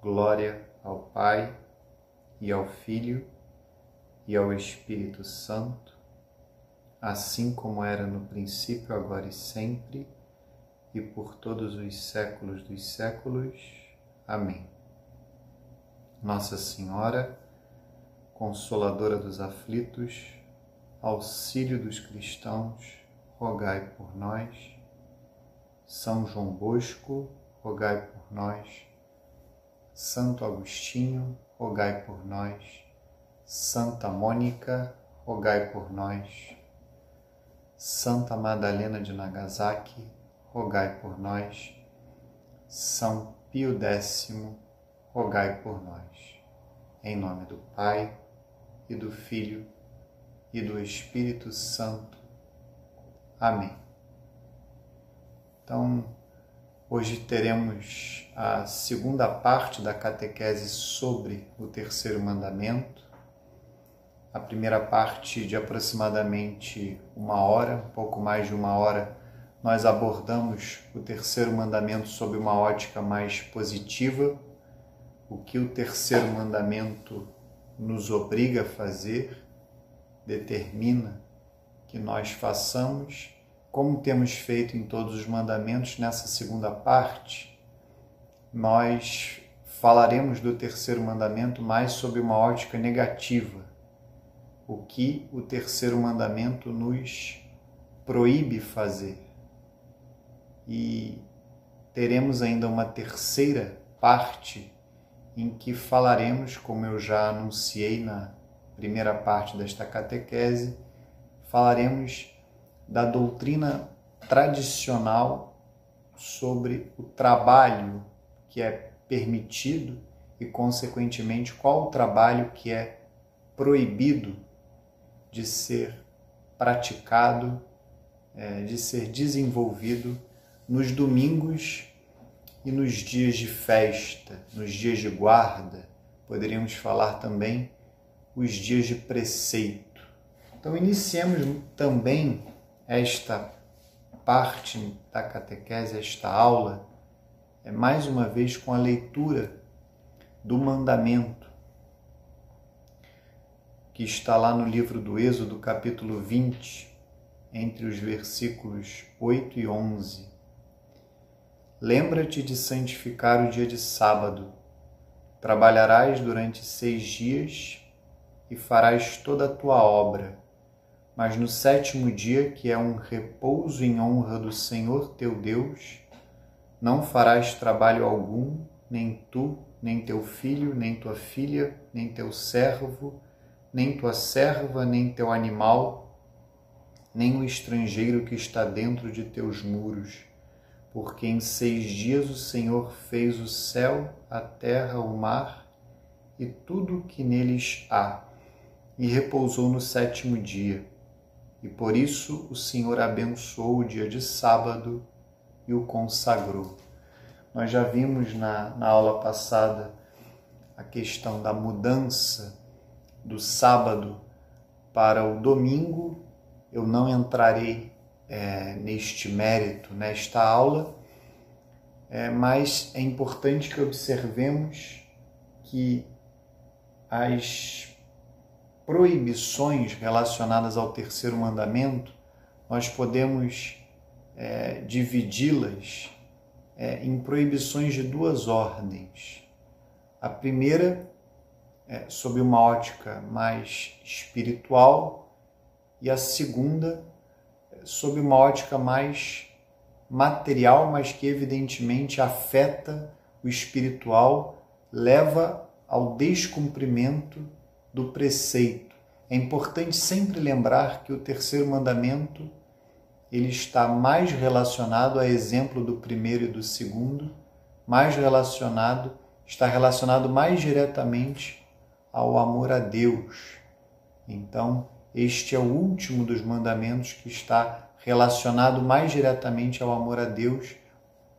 Glória ao Pai e ao Filho e ao Espírito Santo, assim como era no princípio, agora e sempre, e por todos os séculos dos séculos. Amém. Nossa Senhora, Consoladora dos aflitos, auxílio dos cristãos, rogai por nós. São João Bosco, rogai por nós. Santo Agostinho, rogai por nós. Santa Mônica, rogai por nós. Santa Madalena de Nagasaki, rogai por nós. São Pio X, rogai por nós. Em nome do Pai, e do Filho, e do Espírito Santo. Amém. Então, Hoje teremos a segunda parte da catequese sobre o terceiro mandamento. A primeira parte, de aproximadamente uma hora, pouco mais de uma hora, nós abordamos o terceiro mandamento sob uma ótica mais positiva, o que o terceiro mandamento nos obriga a fazer, determina que nós façamos como temos feito em todos os mandamentos, nessa segunda parte, nós falaremos do terceiro mandamento mais sob uma ótica negativa. O que o terceiro mandamento nos proíbe fazer. E teremos ainda uma terceira parte em que falaremos, como eu já anunciei na primeira parte desta catequese, falaremos da doutrina tradicional sobre o trabalho que é permitido e, consequentemente, qual o trabalho que é proibido de ser praticado, é, de ser desenvolvido nos domingos e nos dias de festa, nos dias de guarda, poderíamos falar também os dias de preceito. Então, iniciemos também esta parte da catequese, esta aula, é mais uma vez com a leitura do mandamento que está lá no livro do Êxodo, capítulo 20, entre os versículos 8 e 11. Lembra-te de santificar o dia de sábado. Trabalharás durante seis dias e farás toda a tua obra mas no sétimo dia, que é um repouso em honra do Senhor teu Deus, não farás trabalho algum, nem tu, nem teu filho, nem tua filha, nem teu servo, nem tua serva, nem teu animal, nem o estrangeiro que está dentro de teus muros. Porque em seis dias o Senhor fez o céu, a terra, o mar e tudo o que neles há, e repousou no sétimo dia e por isso o Senhor abençoou o dia de sábado e o consagrou. Nós já vimos na, na aula passada a questão da mudança do sábado para o domingo. Eu não entrarei é, neste mérito nesta aula, é, mas é importante que observemos que as proibições relacionadas ao terceiro mandamento, nós podemos é, dividi-las é, em proibições de duas ordens. A primeira, é, sob uma ótica mais espiritual, e a segunda, é, sob uma ótica mais material, mas que evidentemente afeta o espiritual, leva ao descumprimento do preceito. É importante sempre lembrar que o terceiro mandamento ele está mais relacionado a exemplo do primeiro e do segundo mais relacionado, está relacionado mais diretamente ao amor a Deus. Então, este é o último dos mandamentos que está relacionado mais diretamente ao amor a Deus.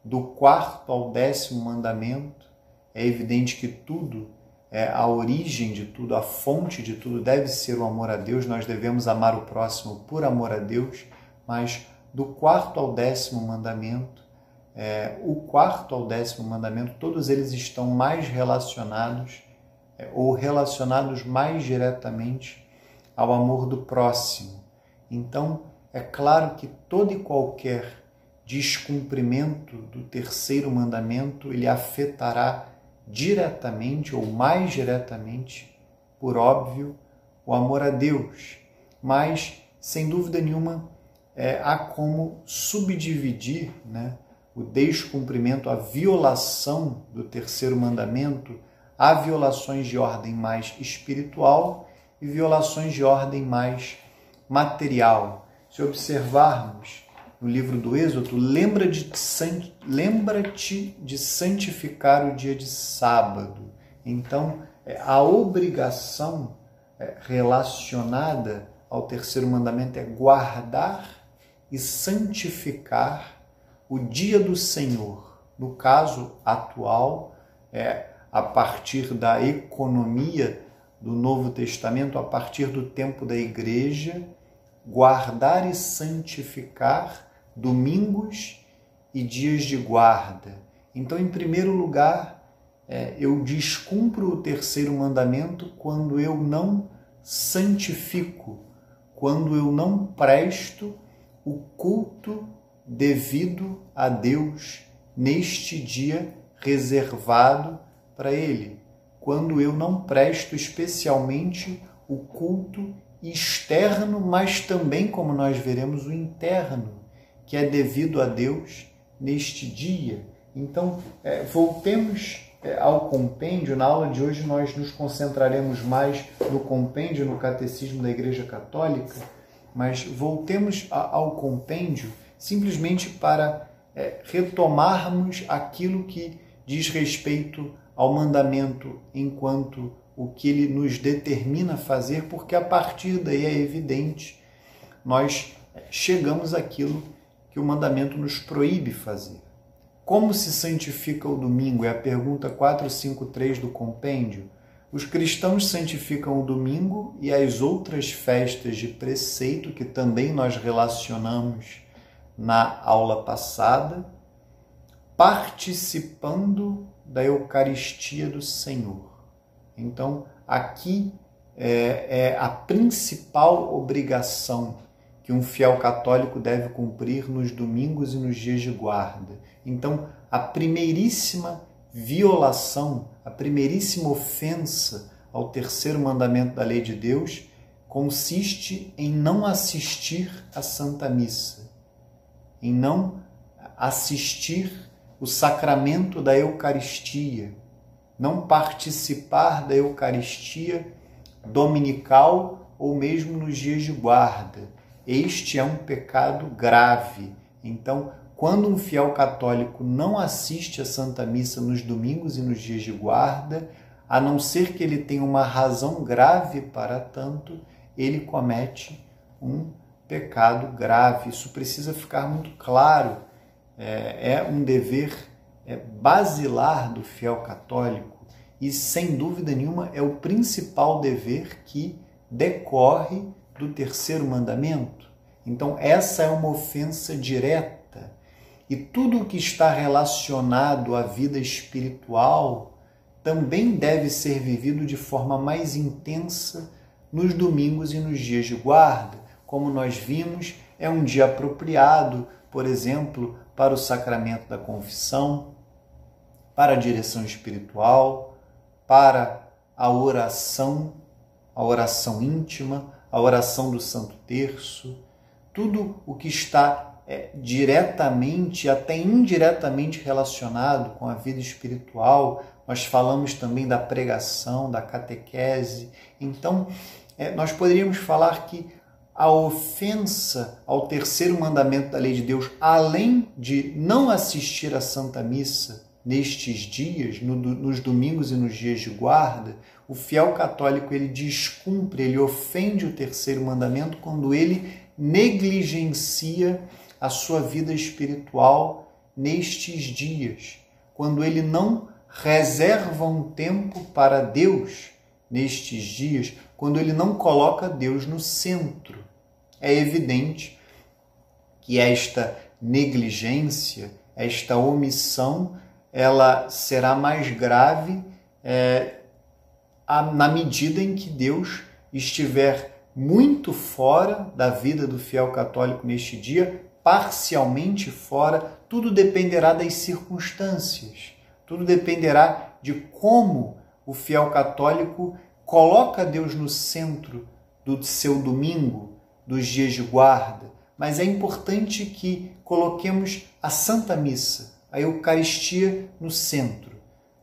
Do quarto ao décimo mandamento, é evidente que tudo, é, a origem de tudo, a fonte de tudo deve ser o amor a Deus. Nós devemos amar o próximo por amor a Deus, mas do quarto ao décimo mandamento, é, o quarto ao décimo mandamento, todos eles estão mais relacionados é, ou relacionados mais diretamente ao amor do próximo. Então, é claro que todo e qualquer descumprimento do terceiro mandamento ele afetará diretamente ou mais diretamente, por óbvio, o amor a Deus. Mas, sem dúvida nenhuma, é, há como subdividir né, o descumprimento, a violação do terceiro mandamento, há violações de ordem mais espiritual e violações de ordem mais material. Se observarmos no livro do Êxodo, lembra-te de, lembra de santificar o dia de sábado. Então, é, a obrigação é, relacionada ao terceiro mandamento é guardar e santificar o dia do Senhor. No caso atual, é a partir da economia do Novo Testamento, a partir do tempo da igreja, guardar e santificar domingos e dias de guarda. Então, em primeiro lugar, é, eu descumpro o terceiro mandamento quando eu não santifico, quando eu não presto o culto devido a Deus neste dia reservado para Ele, quando eu não presto especialmente o culto externo, mas também, como nós veremos, o interno, que é devido a Deus neste dia. Então, é, voltemos é, ao compêndio. Na aula de hoje, nós nos concentraremos mais no compêndio, no catecismo da Igreja Católica, mas voltemos a, ao compêndio simplesmente para é, retomarmos aquilo que diz respeito ao mandamento enquanto o que ele nos determina fazer, porque a partir daí é evidente nós chegamos àquilo que o mandamento nos proíbe fazer. Como se santifica o domingo? É a pergunta 453 do compêndio. Os cristãos santificam o domingo e as outras festas de preceito que também nós relacionamos na aula passada, participando da Eucaristia do Senhor. Então, aqui é, é a principal obrigação que um fiel católico deve cumprir nos domingos e nos dias de guarda. Então, a primeiríssima violação, a primeiríssima ofensa ao terceiro mandamento da lei de Deus consiste em não assistir à Santa Missa, em não assistir o sacramento da Eucaristia, não participar da Eucaristia dominical ou mesmo nos dias de guarda este é um pecado grave. Então, quando um fiel católico não assiste à Santa Missa nos domingos e nos dias de guarda, a não ser que ele tenha uma razão grave para tanto, ele comete um pecado grave. Isso precisa ficar muito claro. É, é um dever é, basilar do fiel católico e, sem dúvida nenhuma, é o principal dever que decorre do terceiro mandamento. Então, essa é uma ofensa direta. E tudo o que está relacionado à vida espiritual também deve ser vivido de forma mais intensa nos domingos e nos dias de guarda. Como nós vimos, é um dia apropriado, por exemplo, para o sacramento da confissão, para a direção espiritual, para a oração, a oração íntima, a oração do Santo Terço, tudo o que está é, diretamente, até indiretamente relacionado com a vida espiritual. Nós falamos também da pregação, da catequese. Então, é, nós poderíamos falar que a ofensa ao terceiro mandamento da lei de Deus, além de não assistir à Santa Missa nestes dias, no, nos domingos e nos dias de guarda, o fiel católico ele descumpre, ele ofende o terceiro mandamento quando ele negligencia a sua vida espiritual nestes dias, quando ele não reserva um tempo para Deus nestes dias, quando ele não coloca Deus no centro. É evidente que esta negligência, esta omissão, ela será mais grave é, na medida em que Deus estiver muito fora da vida do fiel católico neste dia, parcialmente fora, tudo dependerá das circunstâncias, tudo dependerá de como o fiel católico coloca Deus no centro do seu domingo, dos dias de guarda. Mas é importante que coloquemos a Santa Missa, a Eucaristia no centro.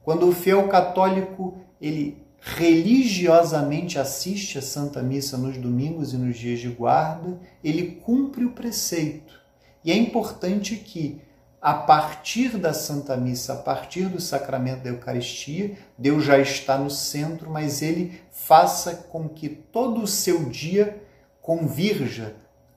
Quando o fiel católico ele religiosamente assiste a Santa Missa nos domingos e nos dias de guarda, ele cumpre o preceito. E é importante que, a partir da Santa Missa, a partir do sacramento da Eucaristia, Deus já está no centro, mas ele faça com que todo o seu dia convirja,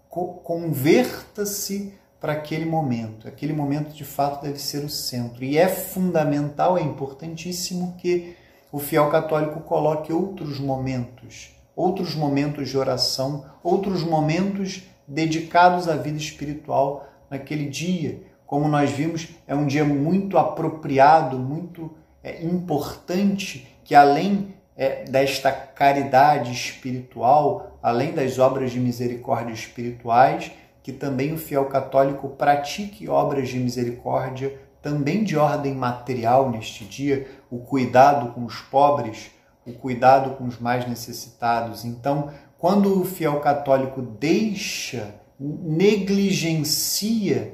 converta-se para aquele momento. Aquele momento de fato deve ser o centro. E é fundamental, é importantíssimo que o fiel católico coloque outros momentos, outros momentos de oração, outros momentos dedicados à vida espiritual naquele dia. Como nós vimos, é um dia muito apropriado, muito é, importante, que além é, desta caridade espiritual, além das obras de misericórdia espirituais, que também o fiel católico pratique obras de misericórdia, também de ordem material neste dia, o cuidado com os pobres, o cuidado com os mais necessitados. Então, quando o fiel católico deixa, negligencia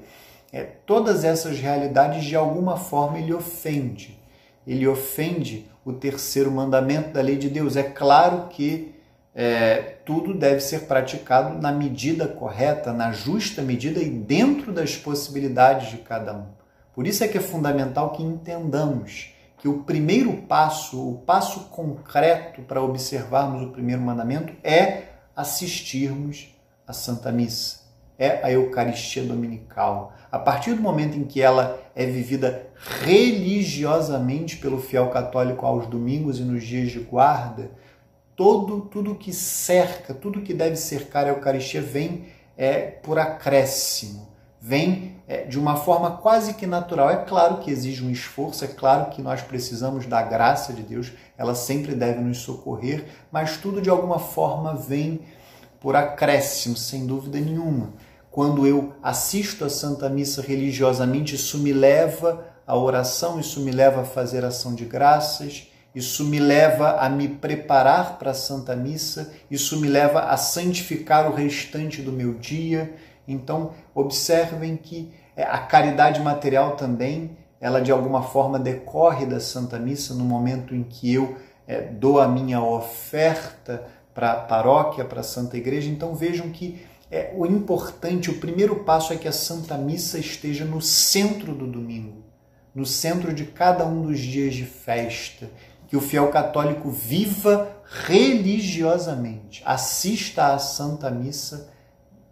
é, todas essas realidades, de alguma forma ele ofende. Ele ofende o terceiro mandamento da lei de Deus. É claro que é, tudo deve ser praticado na medida correta, na justa medida e dentro das possibilidades de cada um. Por isso é que é fundamental que entendamos que o primeiro passo, o passo concreto para observarmos o primeiro mandamento é assistirmos à Santa Missa, é a Eucaristia Dominical. A partir do momento em que ela é vivida religiosamente pelo fiel católico aos domingos e nos dias de guarda, todo tudo que cerca, tudo que deve cercar a Eucaristia vem é, por acréscimo, vem é, de uma forma quase que natural. É claro que exige um esforço, é claro que nós precisamos da graça de Deus, ela sempre deve nos socorrer, mas tudo de alguma forma vem por acréscimo, sem dúvida nenhuma. Quando eu assisto a Santa Missa religiosamente, isso me leva à oração, isso me leva a fazer ação de graças isso me leva a me preparar para a Santa Missa, isso me leva a santificar o restante do meu dia. Então, observem que é, a caridade material também, ela de alguma forma decorre da Santa Missa no momento em que eu é, dou a minha oferta para a paróquia, para a Santa Igreja. Então, vejam que é, o importante, o primeiro passo é que a Santa Missa esteja no centro do domingo, no centro de cada um dos dias de festa que o fiel católico viva religiosamente, assista à Santa Missa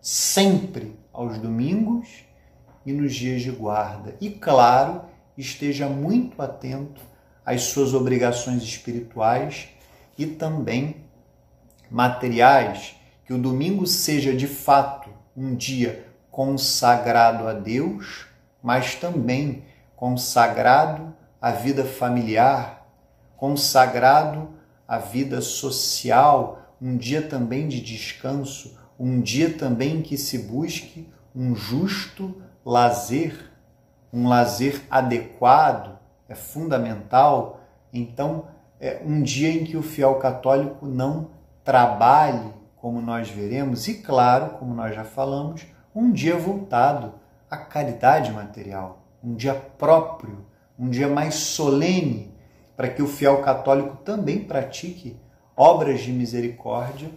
sempre aos domingos e nos dias de guarda. E, claro, esteja muito atento às suas obrigações espirituais e também materiais, que o domingo seja de fato um dia consagrado a Deus, mas também consagrado à vida familiar, consagrado à vida social, um dia também de descanso, um dia também que se busque um justo lazer, um lazer adequado, é fundamental. Então, é um dia em que o fiel católico não trabalhe, como nós veremos, e claro, como nós já falamos, um dia voltado à caridade material, um dia próprio, um dia mais solene para que o fiel católico também pratique obras de misericórdia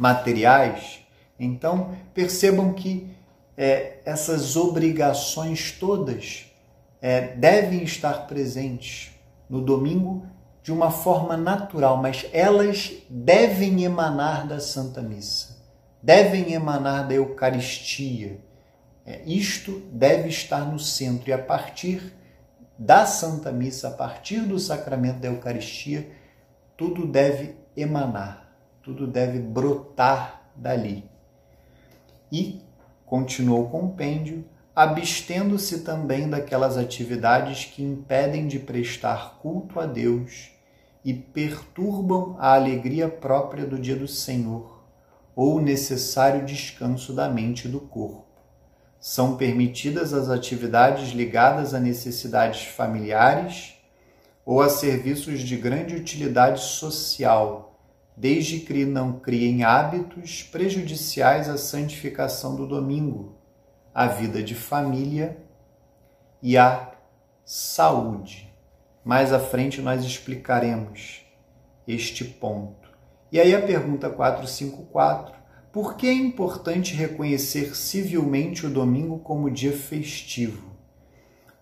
materiais. Então, percebam que é, essas obrigações todas é, devem estar presentes no domingo de uma forma natural, mas elas devem emanar da Santa Missa, devem emanar da Eucaristia. É, isto deve estar no centro e a partir da Santa Missa, a partir do sacramento da Eucaristia, tudo deve emanar, tudo deve brotar dali. E, continuou o compêndio, abstendo-se também daquelas atividades que impedem de prestar culto a Deus e perturbam a alegria própria do dia do Senhor ou o necessário descanso da mente e do corpo. São permitidas as atividades ligadas a necessidades familiares ou a serviços de grande utilidade social, desde que não criem hábitos prejudiciais à santificação do domingo, à vida de família e à saúde. Mais à frente nós explicaremos este ponto. E aí a pergunta 454 por que é importante reconhecer civilmente o domingo como dia festivo?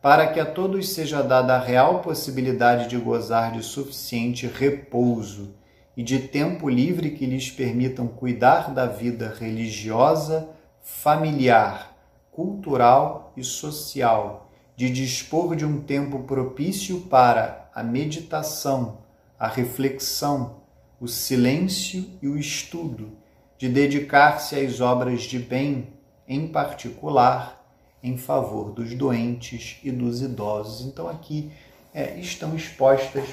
Para que a todos seja dada a real possibilidade de gozar de suficiente repouso e de tempo livre que lhes permitam cuidar da vida religiosa, familiar, cultural e social, de dispor de um tempo propício para a meditação, a reflexão, o silêncio e o estudo de dedicar-se às obras de bem, em particular em favor dos doentes e dos idosos. Então, aqui é, estão expostas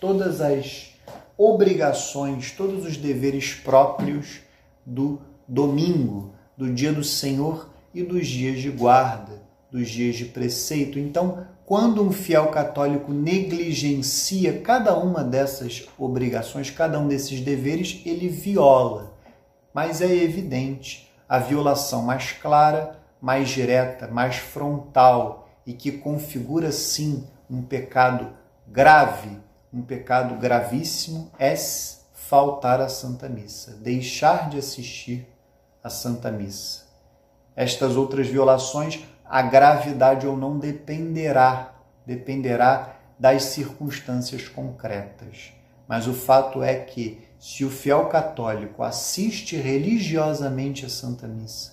todas as obrigações, todos os deveres próprios do domingo, do dia do Senhor e dos dias de guarda, dos dias de preceito. Então, quando um fiel católico negligencia cada uma dessas obrigações, cada um desses deveres, ele viola. Mas é evidente a violação mais clara, mais direta, mais frontal e que configura sim um pecado grave, um pecado gravíssimo, é faltar à Santa Missa, deixar de assistir à Santa Missa. Estas outras violações a gravidade ou não dependerá, dependerá das circunstâncias concretas. Mas o fato é que, se o fiel católico assiste religiosamente a Santa Missa,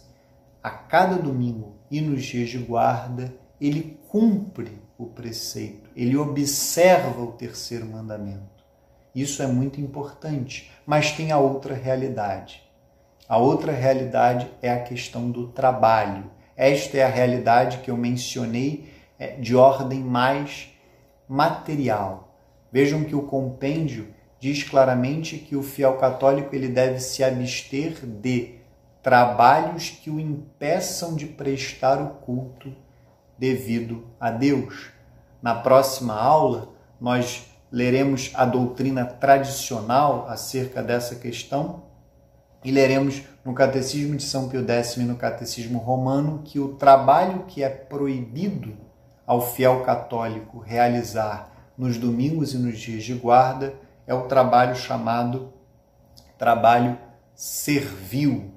a cada domingo e nos dias de guarda, ele cumpre o preceito, ele observa o terceiro mandamento. Isso é muito importante, mas tem a outra realidade. A outra realidade é a questão do trabalho esta é a realidade que eu mencionei é, de ordem mais material. Vejam que o compêndio diz claramente que o fiel católico ele deve se abster de trabalhos que o impeçam de prestar o culto devido a Deus. Na próxima aula, nós leremos a doutrina tradicional acerca dessa questão e leremos no Catecismo de São Pio X e no Catecismo Romano que o trabalho que é proibido ao fiel católico realizar nos domingos e nos dias de guarda é o trabalho chamado trabalho servil.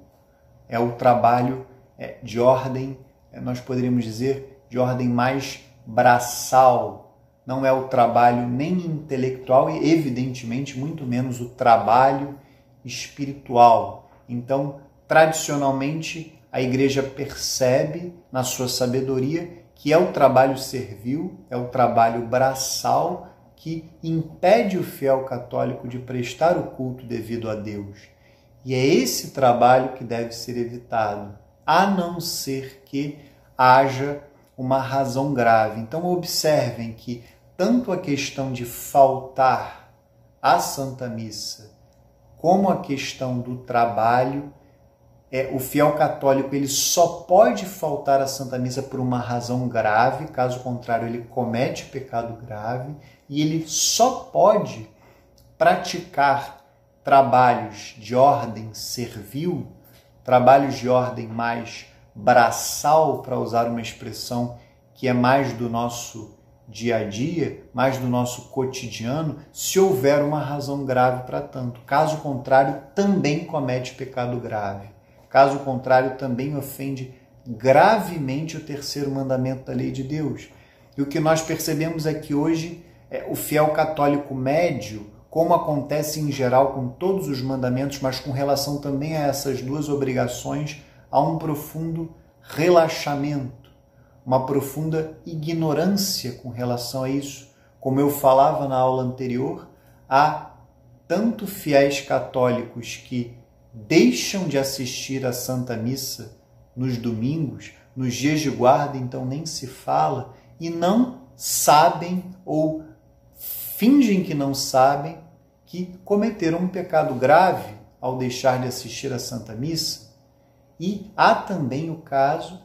É o trabalho é, de ordem, é, nós poderíamos dizer, de ordem mais braçal. Não é o trabalho nem intelectual e, evidentemente, muito menos o trabalho espiritual. Então, tradicionalmente, a igreja percebe na sua sabedoria que é o trabalho servil, é o trabalho braçal que impede o fiel católico de prestar o culto devido a Deus. E é esse trabalho que deve ser evitado, a não ser que haja uma razão grave. Então, observem que tanto a questão de faltar à Santa Missa como a questão do trabalho, é, o fiel católico ele só pode faltar à Santa Missa por uma razão grave, caso contrário ele comete pecado grave, e ele só pode praticar trabalhos de ordem servil, trabalhos de ordem mais braçal, para usar uma expressão que é mais do nosso dia a dia, mais do nosso cotidiano, se houver uma razão grave para tanto. Caso contrário, também comete pecado grave. Caso contrário, também ofende gravemente o terceiro mandamento da lei de Deus. E o que nós percebemos é que hoje é, o fiel católico médio, como acontece em geral com todos os mandamentos, mas com relação também a essas duas obrigações, há um profundo relaxamento, uma profunda ignorância com relação a isso. Como eu falava na aula anterior, há tanto fiéis católicos que deixam de assistir à Santa Missa nos domingos, nos dias de guarda, então nem se fala, e não sabem ou fingem que não sabem que cometeram um pecado grave ao deixar de assistir à Santa Missa. E há também o caso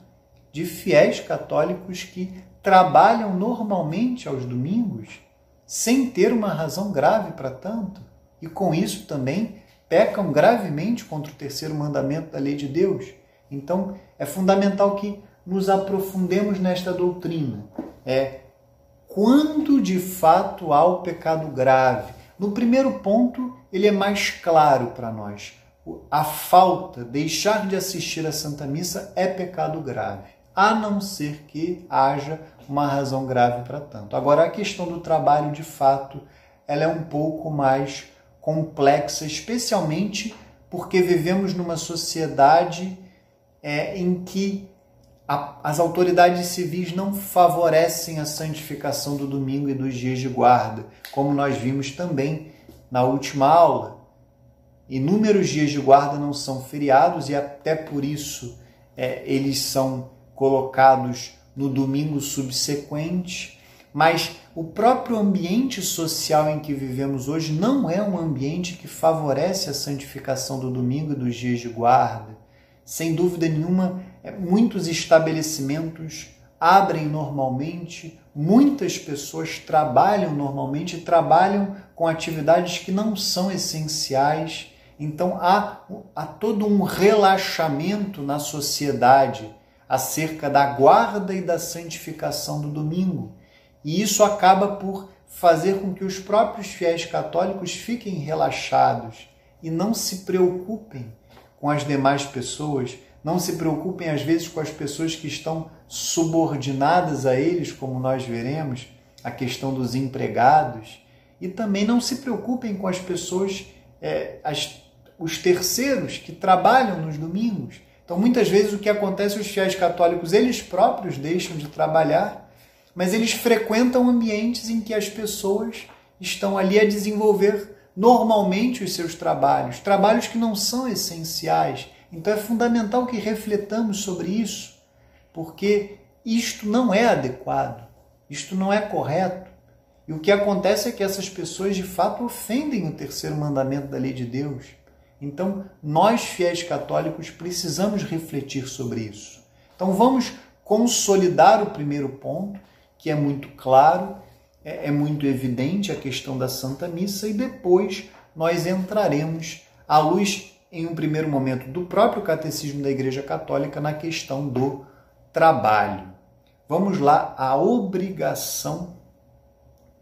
de fiéis católicos que trabalham normalmente aos domingos sem ter uma razão grave para tanto, e com isso também pecam gravemente contra o terceiro mandamento da lei de Deus. Então, é fundamental que nos aprofundemos nesta doutrina. É quando de fato há o pecado grave. No primeiro ponto, ele é mais claro para nós. A falta, deixar de assistir à Santa Missa é pecado grave, a não ser que haja uma razão grave para tanto. Agora, a questão do trabalho, de fato, ela é um pouco mais complexa, especialmente porque vivemos numa sociedade é, em que a, as autoridades civis não favorecem a santificação do domingo e dos dias de guarda, como nós vimos também na última aula. Inúmeros dias de guarda não são feriados e até por isso é, eles são colocados no domingo subsequente mas o próprio ambiente social em que vivemos hoje não é um ambiente que favorece a santificação do domingo e dos dias de guarda. Sem dúvida nenhuma, é, muitos estabelecimentos abrem normalmente, muitas pessoas trabalham normalmente, trabalham com atividades que não são essenciais. Então há, há todo um relaxamento na sociedade acerca da guarda e da santificação do domingo. E isso acaba por fazer com que os próprios fiéis católicos fiquem relaxados e não se preocupem com as demais pessoas, não se preocupem às vezes com as pessoas que estão subordinadas a eles, como nós veremos, a questão dos empregados, e também não se preocupem com as pessoas, é, as, os terceiros que trabalham nos domingos. Então, muitas vezes o que acontece, os fiéis católicos, eles próprios deixam de trabalhar mas eles frequentam ambientes em que as pessoas estão ali a desenvolver normalmente os seus trabalhos, trabalhos que não são essenciais. Então é fundamental que refletamos sobre isso, porque isto não é adequado, isto não é correto. E o que acontece é que essas pessoas de fato ofendem o terceiro mandamento da lei de Deus. Então, nós fiéis católicos precisamos refletir sobre isso. Então, vamos consolidar o primeiro ponto que é muito claro, é, é muito evidente a questão da Santa Missa, e depois nós entraremos à luz, em um primeiro momento, do próprio Catecismo da Igreja Católica na questão do trabalho. Vamos lá, a obrigação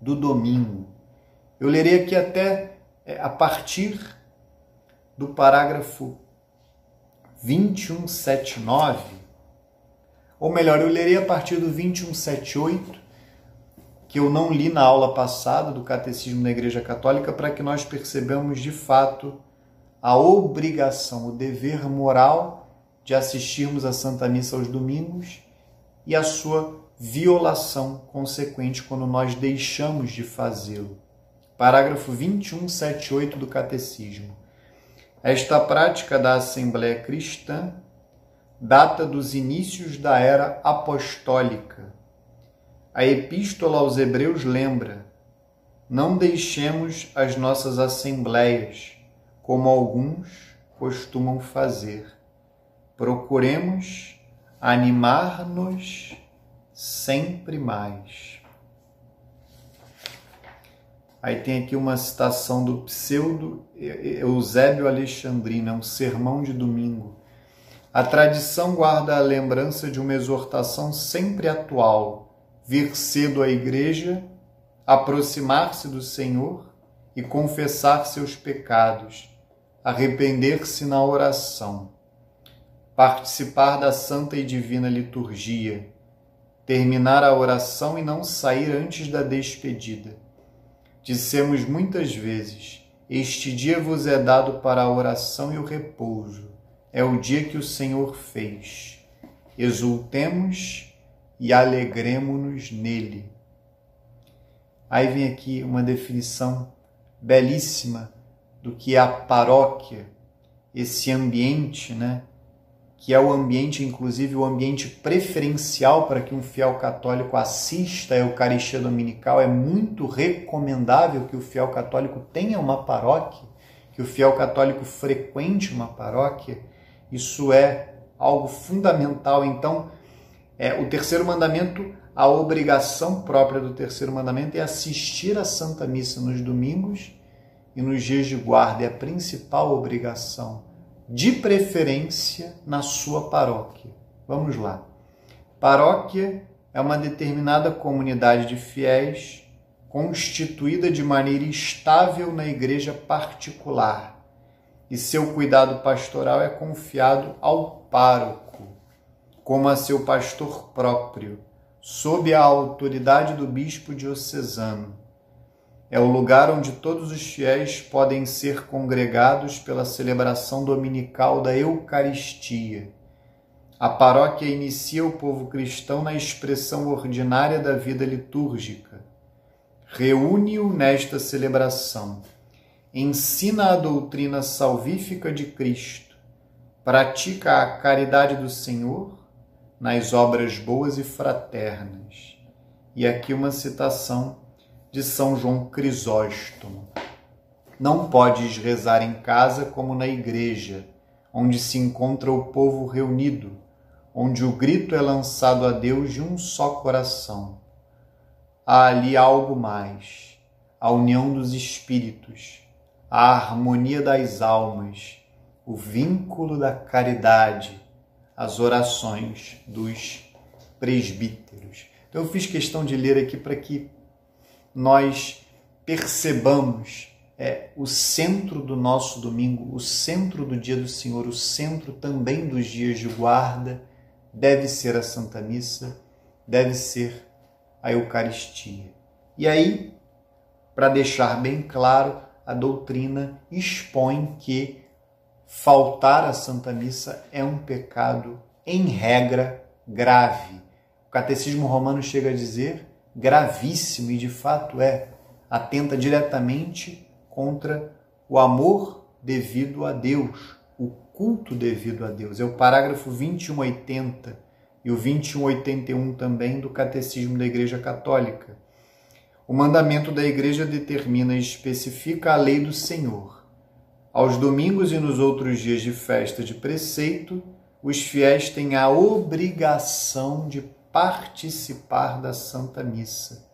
do domingo. Eu lerei aqui até é, a partir do parágrafo 2179 ou melhor, eu lerei a partir do 2178, que eu não li na aula passada do Catecismo da Igreja Católica, para que nós percebamos de fato a obrigação, o dever moral de assistirmos à Santa Missa aos domingos e a sua violação consequente quando nós deixamos de fazê-lo. Parágrafo 2178 do Catecismo. Esta prática da Assembleia Cristã data dos inícios da era apostólica. A Epístola aos Hebreus lembra: não deixemos as nossas assembleias, como alguns costumam fazer. Procuremos animar-nos sempre mais. Aí tem aqui uma citação do pseudo Eusébio Alexandrino, um sermão de domingo. A tradição guarda a lembrança de uma exortação sempre atual: vir cedo à igreja, aproximar-se do Senhor e confessar seus pecados, arrepender-se na oração, participar da santa e divina liturgia, terminar a oração e não sair antes da despedida. Dissemos muitas vezes: Este dia vos é dado para a oração e o repouso. É o dia que o Senhor fez. Exultemos e alegremo-nos nele. Aí vem aqui uma definição belíssima do que é a paróquia, esse ambiente, né? Que é o ambiente, inclusive o ambiente preferencial para que um fiel católico assista a Eucaristia Dominical. É muito recomendável que o fiel católico tenha uma paróquia, que o fiel católico frequente uma paróquia. Isso é algo fundamental. Então, é, o terceiro mandamento, a obrigação própria do terceiro mandamento é assistir à Santa Missa nos domingos e nos dias de guarda. É a principal obrigação de preferência na sua paróquia. Vamos lá. Paróquia é uma determinada comunidade de fiéis constituída de maneira estável na igreja particular e seu cuidado pastoral é confiado ao pároco, como a seu pastor próprio, sob a autoridade do bispo diocesano é o lugar onde todos os fiéis podem ser congregados pela celebração dominical da Eucaristia. A paróquia inicia o povo cristão na expressão ordinária da vida litúrgica. Reúne-o nesta celebração. Ensina a doutrina salvífica de Cristo. Pratica a caridade do Senhor nas obras boas e fraternas. E aqui uma citação de São João Crisóstomo. Não podes rezar em casa como na igreja, onde se encontra o povo reunido, onde o grito é lançado a Deus de um só coração. Há ali algo mais, a união dos espíritos, a harmonia das almas, o vínculo da caridade, as orações dos presbíteros. Então eu fiz questão de ler aqui para que nós percebamos é, o centro do nosso domingo, o centro do dia do Senhor, o centro também dos dias de guarda, deve ser a Santa Missa, deve ser a Eucaristia. E aí, para deixar bem claro, a doutrina expõe que faltar à Santa Missa é um pecado, em regra, grave. O Catecismo Romano chega a dizer gravíssimo e de fato é, atenta diretamente contra o amor devido a Deus, o culto devido a Deus. É o parágrafo 2180 e o 2181 também do Catecismo da Igreja Católica. O mandamento da Igreja determina e especifica a lei do Senhor. Aos domingos e nos outros dias de festa de preceito, os fiéis têm a obrigação de participar da Santa Missa.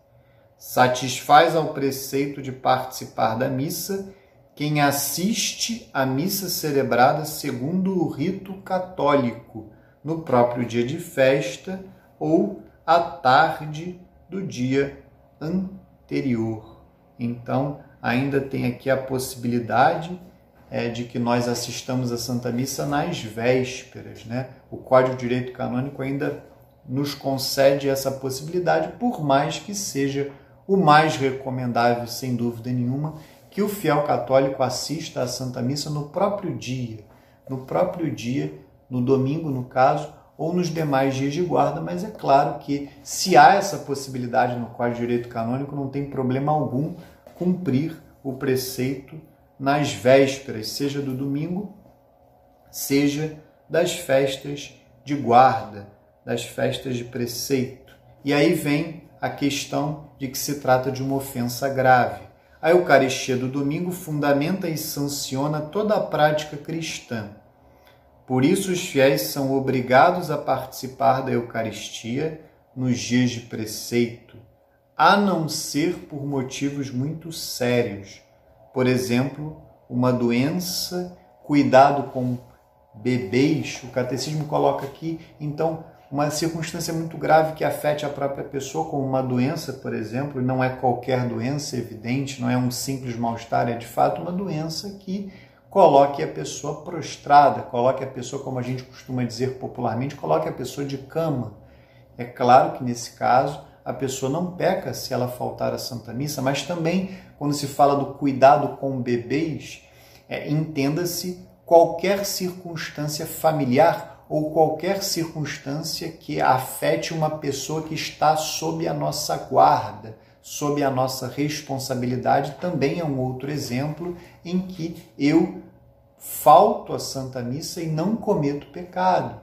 Satisfaz ao preceito de participar da missa quem assiste à missa celebrada segundo o rito católico, no próprio dia de festa ou à tarde do dia anterior. Então, ainda tem aqui a possibilidade é, de que nós assistamos à Santa Missa nas vésperas. Né? O Código de Direito Canônico ainda nos concede essa possibilidade, por mais que seja o mais recomendável, sem dúvida nenhuma, que o fiel católico assista à Santa Missa no próprio dia, no próprio dia, no domingo, no caso, ou nos demais dias de guarda, mas é claro que se há essa possibilidade no Código de Direito Canônico, não tem problema algum cumprir o preceito nas vésperas, seja do domingo, seja das festas de guarda, das festas de preceito. E aí vem a questão de que se trata de uma ofensa grave. A Eucaristia do domingo fundamenta e sanciona toda a prática cristã. Por isso, os fiéis são obrigados a participar da Eucaristia nos dias de preceito, a não ser por motivos muito sérios. Por exemplo, uma doença, cuidado com bebês. O catecismo coloca aqui, então, uma circunstância muito grave que afete a própria pessoa, como uma doença, por exemplo, não é qualquer doença evidente, não é um simples mal-estar, é de fato uma doença que coloque a pessoa prostrada, coloque a pessoa, como a gente costuma dizer popularmente, coloque a pessoa de cama. É claro que nesse caso a pessoa não peca se ela faltar à Santa Missa, mas também quando se fala do cuidado com bebês, é, entenda-se qualquer circunstância familiar ou qualquer circunstância que afete uma pessoa que está sob a nossa guarda, sob a nossa responsabilidade, também é um outro exemplo em que eu falto à Santa Missa e não cometo pecado,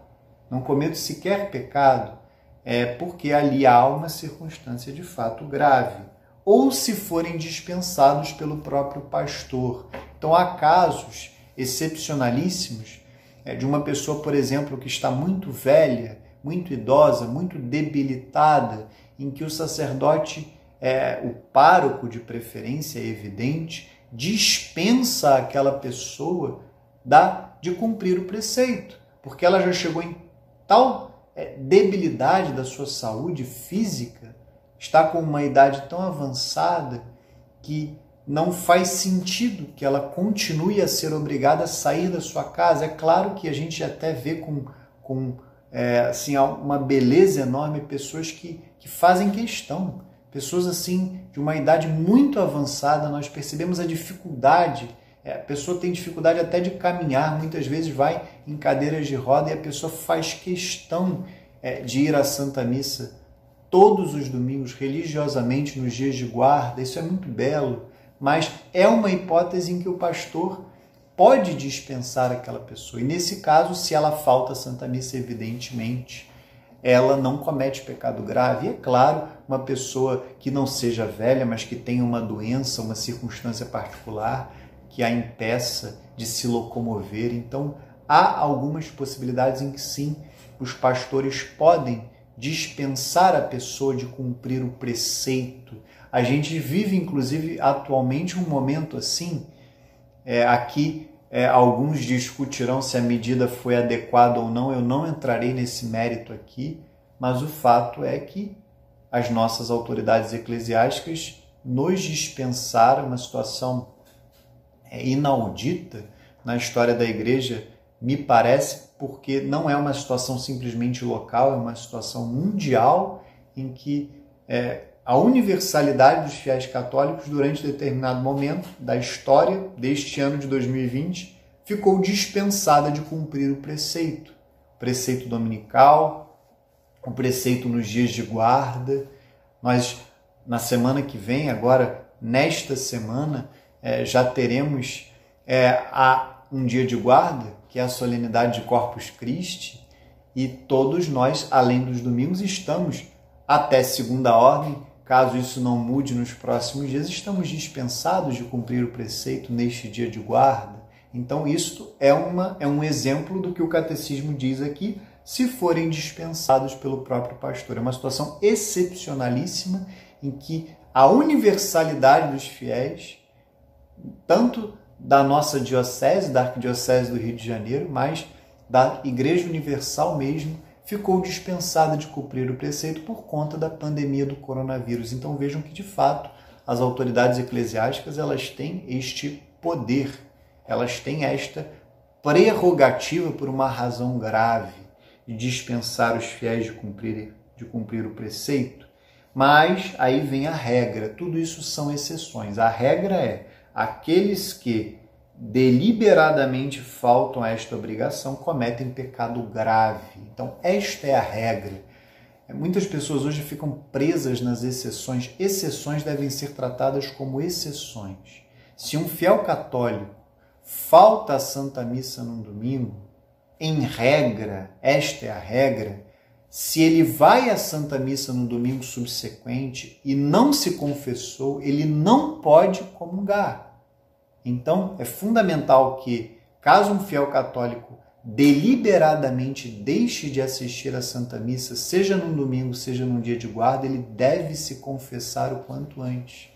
não cometo sequer pecado, é porque ali há uma circunstância de fato grave, ou se forem dispensados pelo próprio pastor. Então há casos excepcionalíssimos de uma pessoa, por exemplo, que está muito velha, muito idosa, muito debilitada, em que o sacerdote, é, o pároco de preferência, é evidente, dispensa aquela pessoa da, de cumprir o preceito, porque ela já chegou em tal é, debilidade da sua saúde física, está com uma idade tão avançada que não faz sentido que ela continue a ser obrigada a sair da sua casa. É claro que a gente até vê com, com é, assim, uma beleza enorme pessoas que, que fazem questão, pessoas assim de uma idade muito avançada, nós percebemos a dificuldade é, a pessoa tem dificuldade até de caminhar, muitas vezes vai em cadeiras de roda e a pessoa faz questão é, de ir à Santa Missa todos os domingos, religiosamente, nos dias de guarda. Isso é muito belo, mas é uma hipótese em que o pastor pode dispensar aquela pessoa. E nesse caso, se ela falta à Santa Missa, evidentemente, ela não comete pecado grave. E é claro, uma pessoa que não seja velha, mas que tenha uma doença, uma circunstância particular, que a impeça de se locomover. Então, há algumas possibilidades em que sim, os pastores podem dispensar a pessoa de cumprir o preceito. A gente vive, inclusive, atualmente um momento assim. É, aqui, é, alguns discutirão se a medida foi adequada ou não. Eu não entrarei nesse mérito aqui, mas o fato é que as nossas autoridades eclesiásticas nos dispensaram uma situação é inaudita na história da igreja, me parece, porque não é uma situação simplesmente local, é uma situação mundial em que é, a universalidade dos fiéis católicos, durante determinado momento da história deste ano de 2020, ficou dispensada de cumprir o preceito. O preceito dominical, o preceito nos dias de guarda. Nós, na semana que vem, agora, nesta semana, é, já teremos é, a, um dia de guarda, que é a solenidade de Corpus Christi, e todos nós, além dos domingos, estamos até segunda ordem, caso isso não mude nos próximos dias, estamos dispensados de cumprir o preceito neste dia de guarda. Então, isso é, uma, é um exemplo do que o catecismo diz aqui, se forem dispensados pelo próprio pastor. É uma situação excepcionalíssima em que a universalidade dos fiéis tanto da nossa diocese, da Arquidiocese do Rio de Janeiro, mas da Igreja Universal mesmo, ficou dispensada de cumprir o preceito por conta da pandemia do coronavírus. Então vejam que de fato as autoridades eclesiásticas elas têm este poder, elas têm esta prerrogativa por uma razão grave de dispensar os fiéis de cumprir, de cumprir o preceito. Mas aí vem a regra, tudo isso são exceções. A regra é aqueles que deliberadamente faltam a esta obrigação cometem pecado grave. Então, esta é a regra. Muitas pessoas hoje ficam presas nas exceções. Exceções devem ser tratadas como exceções. Se um fiel católico falta a Santa Missa num domingo, em regra, esta é a regra, se ele vai à Santa Missa no domingo subsequente e não se confessou, ele não pode comungar. Então, é fundamental que, caso um fiel católico deliberadamente deixe de assistir à Santa Missa, seja no domingo, seja num dia de guarda, ele deve se confessar o quanto antes.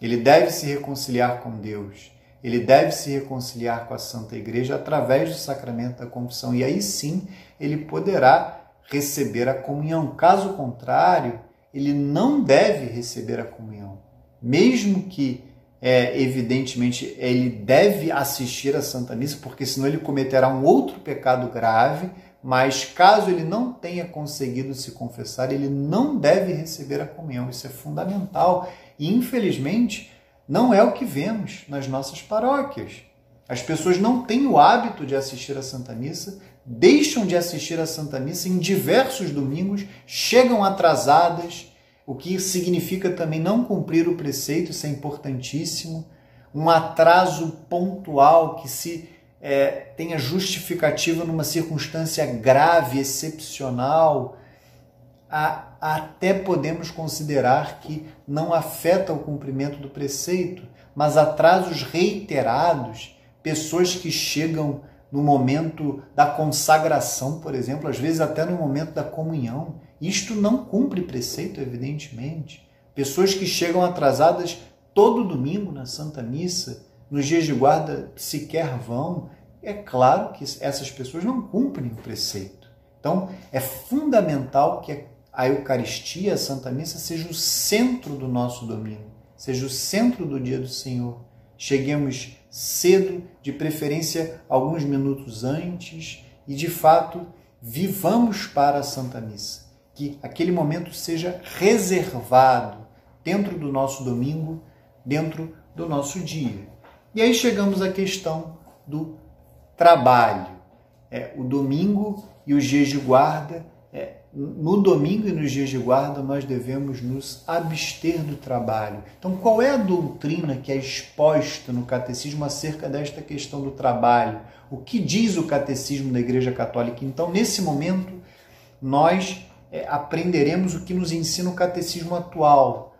Ele deve se reconciliar com Deus. Ele deve se reconciliar com a Santa Igreja através do sacramento da confissão. E aí sim ele poderá receber a comunhão. Caso contrário, ele não deve receber a comunhão. Mesmo que, é, evidentemente, ele deve assistir à Santa Missa, porque senão ele cometerá um outro pecado grave, mas caso ele não tenha conseguido se confessar, ele não deve receber a comunhão. Isso é fundamental e, infelizmente, não é o que vemos nas nossas paróquias. As pessoas não têm o hábito de assistir à Santa Missa, deixam de assistir à Santa Missa em diversos domingos, chegam atrasadas, o que significa também não cumprir o preceito, isso é importantíssimo. Um atraso pontual que se é, tenha justificativa numa circunstância grave, excepcional, a, até podemos considerar que não afeta o cumprimento do preceito, mas atrasos reiterados, pessoas que chegam no momento da consagração, por exemplo, às vezes até no momento da comunhão. Isto não cumpre preceito, evidentemente. Pessoas que chegam atrasadas todo domingo na Santa Missa, nos dias de guarda sequer vão, é claro que essas pessoas não cumprem o preceito. Então, é fundamental que a Eucaristia, a Santa Missa, seja o centro do nosso domingo, seja o centro do dia do Senhor. Cheguemos cedo, de preferência alguns minutos antes, e de fato vivamos para a Santa Missa. Que aquele momento seja reservado dentro do nosso domingo, dentro do nosso dia. E aí chegamos à questão do trabalho. É, o domingo e os dias de guarda, é, no domingo e nos dias de guarda, nós devemos nos abster do trabalho. Então, qual é a doutrina que é exposta no catecismo acerca desta questão do trabalho? O que diz o catecismo da Igreja Católica? Então, nesse momento, nós é, aprenderemos o que nos ensina o catecismo atual,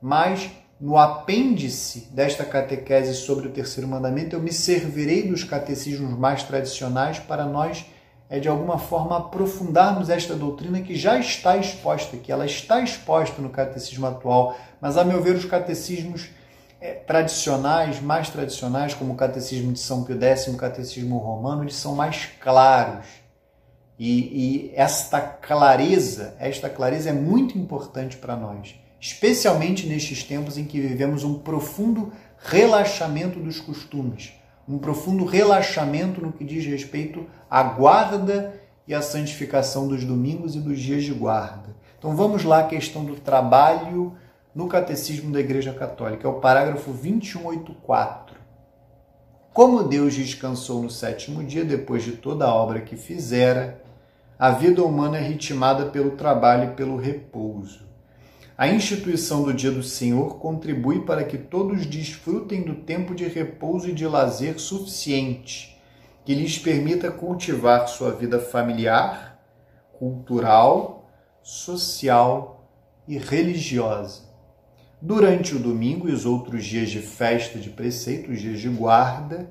mas no apêndice desta catequese sobre o terceiro mandamento, eu me servirei dos catecismos mais tradicionais para nós, é, de alguma forma, aprofundarmos esta doutrina que já está exposta, que ela está exposta no catecismo atual, mas, a meu ver, os catecismos é, tradicionais, mais tradicionais, como o catecismo de São Pio X, o catecismo romano, eles são mais claros. E, e esta clareza, esta clareza é muito importante para nós especialmente nestes tempos em que vivemos um profundo relaxamento dos costumes, um profundo relaxamento no que diz respeito à guarda e à santificação dos domingos e dos dias de guarda. Então vamos lá à questão do trabalho no Catecismo da Igreja Católica, é o parágrafo 2184. Como Deus descansou no sétimo dia, depois de toda a obra que fizera, a vida humana é ritmada pelo trabalho e pelo repouso. A instituição do Dia do Senhor contribui para que todos desfrutem do tempo de repouso e de lazer suficiente, que lhes permita cultivar sua vida familiar, cultural, social e religiosa. Durante o domingo e os outros dias de festa de preceito, os dias de guarda,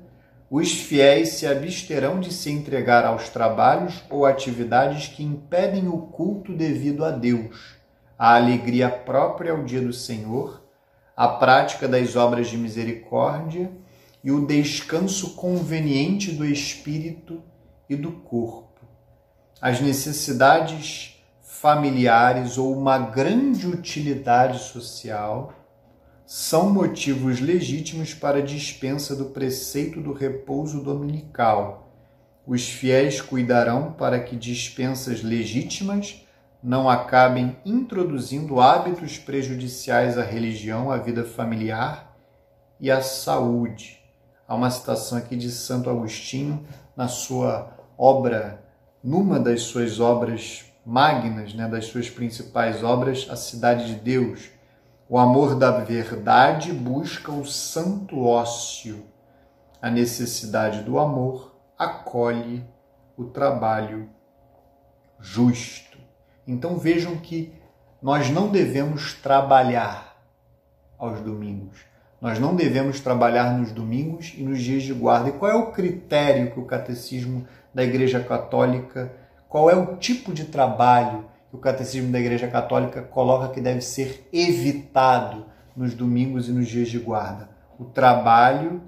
os fiéis se absterão de se entregar aos trabalhos ou atividades que impedem o culto devido a Deus a alegria própria ao dia do Senhor, a prática das obras de misericórdia e o descanso conveniente do espírito e do corpo. As necessidades familiares ou uma grande utilidade social são motivos legítimos para dispensa do preceito do repouso dominical. Os fiéis cuidarão para que dispensas legítimas não acabem introduzindo hábitos prejudiciais à religião, à vida familiar e à saúde. Há uma citação aqui de Santo Agostinho na sua obra, numa das suas obras magnas, né, das suas principais obras, A Cidade de Deus. O amor da verdade busca o santo ócio. A necessidade do amor acolhe o trabalho justo. Então vejam que nós não devemos trabalhar aos domingos. Nós não devemos trabalhar nos domingos e nos dias de guarda. E qual é o critério que o catecismo da Igreja Católica, qual é o tipo de trabalho que o catecismo da Igreja Católica coloca que deve ser evitado nos domingos e nos dias de guarda? O trabalho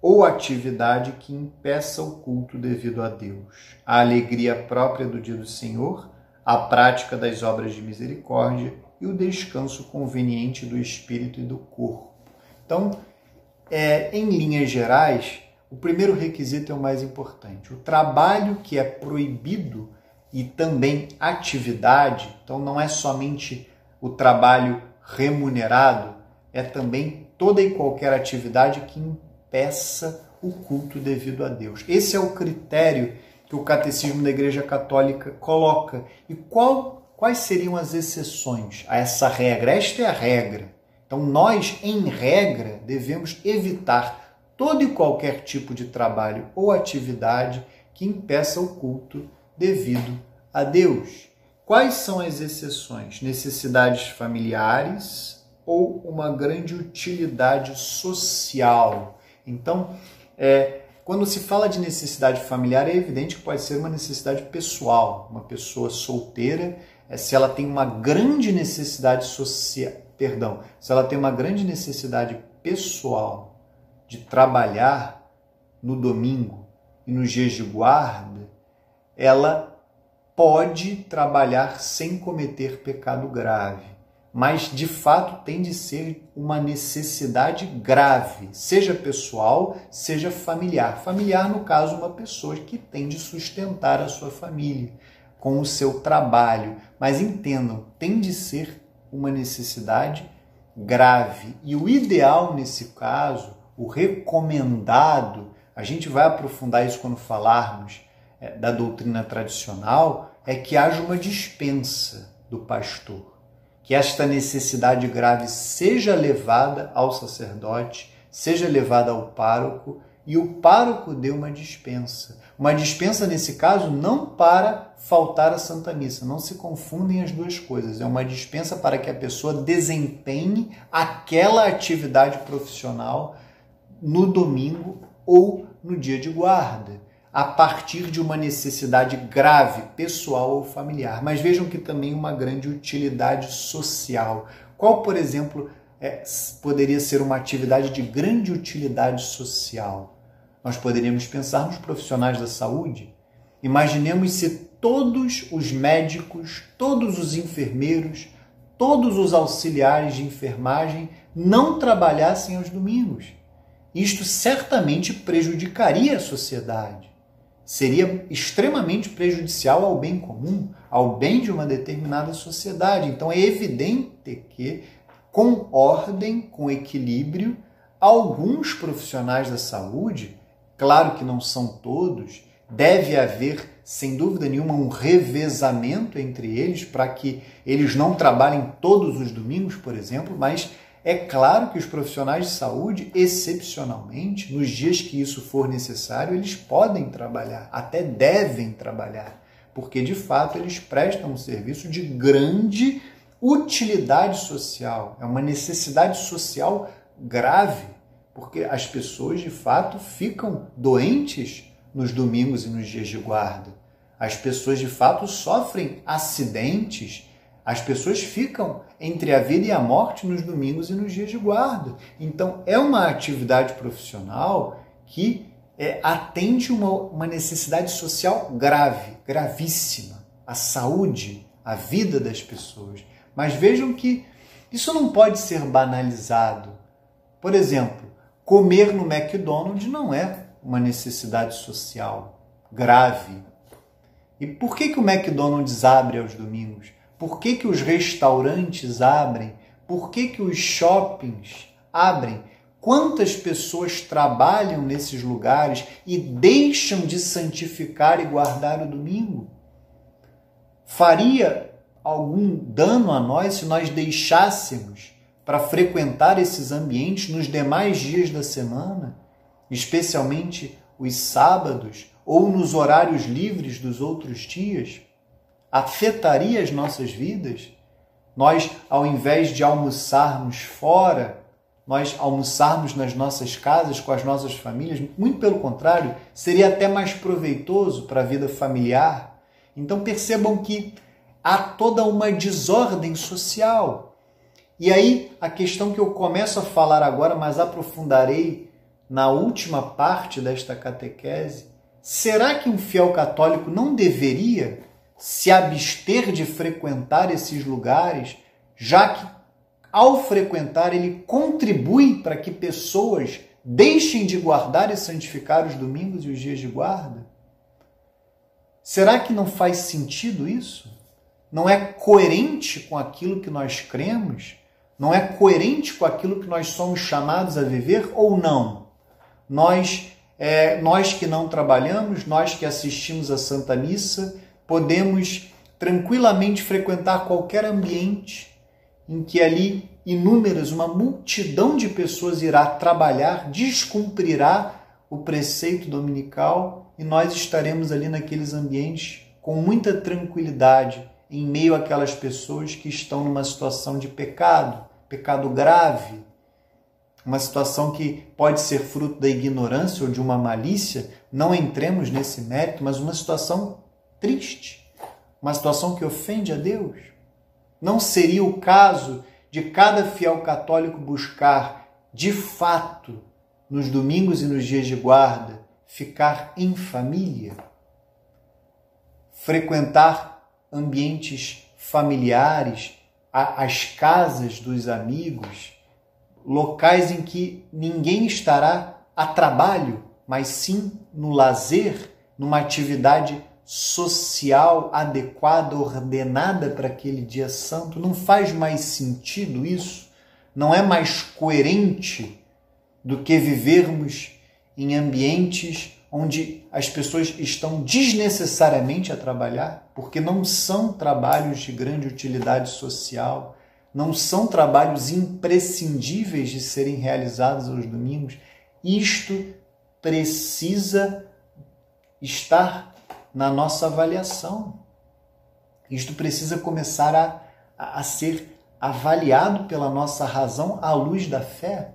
ou atividade que impeça o culto devido a Deus, a alegria própria do dia do Senhor, a prática das obras de misericórdia e o descanso conveniente do espírito e do corpo. Então, é, em linhas gerais, O primeiro requisito é o mais importante. O trabalho que é proibido e também atividade, então não é somente o trabalho remunerado, é também toda e qualquer atividade que impeça o culto devido a Deus. Esse é o critério que o Catecismo da Igreja Católica coloca. E qual, quais seriam as exceções a essa regra? Esta é a regra. Então, nós, em regra, devemos evitar todo e qualquer tipo de trabalho ou atividade que impeça o culto devido a Deus. Quais são as exceções? Necessidades familiares ou uma grande utilidade social. Então, é, quando se fala de necessidade familiar, é evidente que pode ser uma necessidade pessoal. Uma pessoa solteira, é, se ela tem uma grande necessidade social, perdão, se ela tem uma grande necessidade pessoal de trabalhar no domingo e nos dias de guarda, ela pode trabalhar sem cometer pecado grave mas de fato tem de ser uma necessidade grave, seja pessoal, seja familiar. Familiar, no caso, uma pessoa que tem de sustentar a sua família com o seu trabalho. Mas entendam, tem de ser uma necessidade grave. E o ideal nesse caso, o recomendado, a gente vai aprofundar isso quando falarmos da doutrina tradicional, é que haja uma dispensa do pastor que esta necessidade grave seja levada ao sacerdote, seja levada ao pároco e o pároco dê uma dispensa. Uma dispensa, nesse caso, não para faltar a Santa Missa. Não se confundem as duas coisas. É uma dispensa para que a pessoa desempenhe aquela atividade profissional no domingo ou no dia de guarda a partir de uma necessidade grave, pessoal ou familiar. Mas vejam que também uma grande utilidade social. Qual, por exemplo, é, poderia ser uma atividade de grande utilidade social? Nós poderíamos pensar nos profissionais da saúde. Imaginemos se todos os médicos, todos os enfermeiros, todos os auxiliares de enfermagem não trabalhassem aos domingos. Isto certamente prejudicaria a sociedade seria extremamente prejudicial ao bem comum, ao bem de uma determinada sociedade. Então é evidente que, com ordem, com equilíbrio, alguns profissionais da saúde, claro que não são todos, deve haver, sem dúvida nenhuma, um revezamento entre eles para que eles não trabalhem todos os domingos, por exemplo, mas é claro que os profissionais de saúde, excepcionalmente, nos dias que isso for necessário, eles podem trabalhar, até devem trabalhar, porque de fato eles prestam um serviço de grande utilidade social, é uma necessidade social grave, porque as pessoas de fato ficam doentes nos domingos e nos dias de guarda. As pessoas de fato sofrem acidentes as pessoas ficam entre a vida e a morte nos domingos e nos dias de guarda. Então, é uma atividade profissional que é, atende uma, uma necessidade social grave, gravíssima. A saúde, a vida das pessoas. Mas vejam que isso não pode ser banalizado. Por exemplo, comer no McDonald's não é uma necessidade social grave. E por que, que o McDonald's abre aos domingos? Por que, que os restaurantes abrem? Por que, que os shoppings abrem? Quantas pessoas trabalham nesses lugares e deixam de santificar e guardar o domingo? Faria algum dano a nós se nós deixássemos para frequentar esses ambientes nos demais dias da semana, especialmente os sábados ou nos horários livres dos outros dias? Afetaria as nossas vidas? Nós, ao invés de almoçarmos fora, nós almoçarmos nas nossas casas com as nossas famílias, muito pelo contrário, seria até mais proveitoso para a vida familiar. Então percebam que há toda uma desordem social. E aí a questão que eu começo a falar agora, mas aprofundarei na última parte desta catequese, será que um fiel católico não deveria se abster de frequentar esses lugares, já que ao frequentar ele contribui para que pessoas deixem de guardar e santificar os domingos e os dias de guarda? Será que não faz sentido isso? Não é coerente com aquilo que nós cremos? Não é coerente com aquilo que nós somos chamados a viver ou não? Nós, é, nós que não trabalhamos, nós que assistimos a Santa Missa, podemos tranquilamente frequentar qualquer ambiente em que ali inúmeras, uma multidão de pessoas irá trabalhar, descumprirá o preceito dominical e nós estaremos ali naqueles ambientes com muita tranquilidade em meio àquelas pessoas que estão numa situação de pecado, pecado grave, uma situação que pode ser fruto da ignorância ou de uma malícia, não entremos nesse mérito, mas uma situação triste, uma situação que ofende a Deus. Não seria o caso de cada fiel católico buscar, de fato, nos domingos e nos dias de guarda, ficar em família, frequentar ambientes familiares, as casas dos amigos, locais em que ninguém estará a trabalho, mas sim no lazer, numa atividade social adequada, ordenada para aquele dia santo. Não faz mais sentido isso? Não é mais coerente do que vivermos em ambientes onde as pessoas estão desnecessariamente a trabalhar, porque não são trabalhos de grande utilidade social, não são trabalhos imprescindíveis de serem realizados aos domingos. Isto precisa estar na nossa avaliação. Isto precisa começar a, a, a ser avaliado pela nossa razão à luz da fé.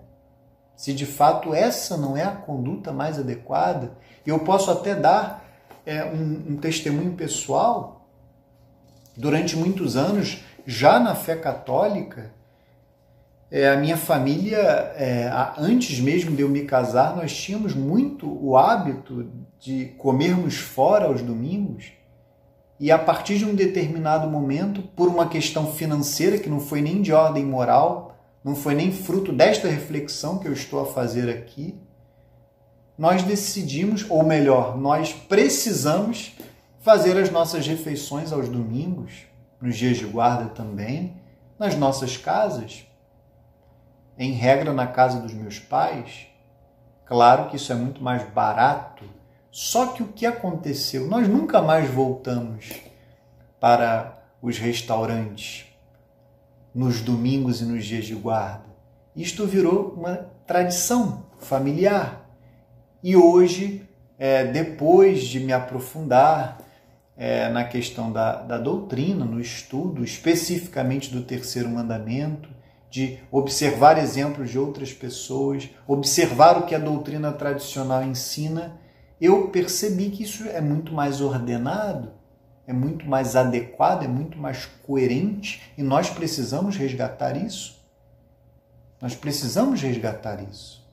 Se de fato essa não é a conduta mais adequada, eu posso até dar é, um, um testemunho pessoal. Durante muitos anos, já na fé católica, é, a minha família, é, antes mesmo de eu me casar, nós tínhamos muito o hábito de comermos fora aos domingos. E a partir de um determinado momento, por uma questão financeira que não foi nem de ordem moral, não foi nem fruto desta reflexão que eu estou a fazer aqui, nós decidimos, ou melhor, nós precisamos fazer as nossas refeições aos domingos, nos dias de guarda também, nas nossas casas, em regra na casa dos meus pais. Claro que isso é muito mais barato. Só que o que aconteceu? Nós nunca mais voltamos para os restaurantes nos domingos e nos dias de guarda. Isto virou uma tradição familiar. E hoje, é, depois de me aprofundar é, na questão da, da doutrina, no estudo especificamente do terceiro mandamento, de observar exemplos de outras pessoas, observar o que a doutrina tradicional ensina, eu percebi que isso é muito mais ordenado, é muito mais adequado, é muito mais coerente e nós precisamos resgatar isso. Nós precisamos resgatar isso.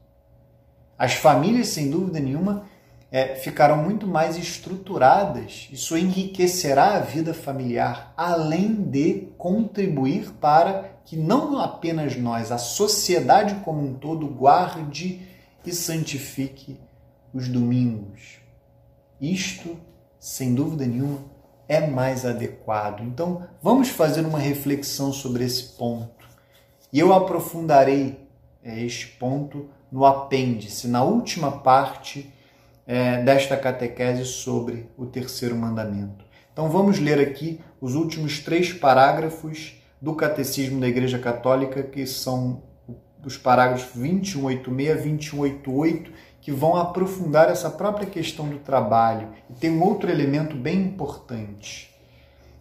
As famílias, sem dúvida nenhuma, é, ficarão muito mais estruturadas. Isso enriquecerá a vida familiar, além de contribuir para que não apenas nós, a sociedade como um todo, guarde e santifique os domingos. Isto, sem dúvida nenhuma, é mais adequado. Então, vamos fazer uma reflexão sobre esse ponto. E eu aprofundarei é, este ponto no apêndice, na última parte é, desta catequese sobre o terceiro mandamento. Então vamos ler aqui os últimos três parágrafos do Catecismo da Igreja Católica, que são os parágrafos 2186 a 2188, que vão aprofundar essa própria questão do trabalho. E tem um outro elemento bem importante.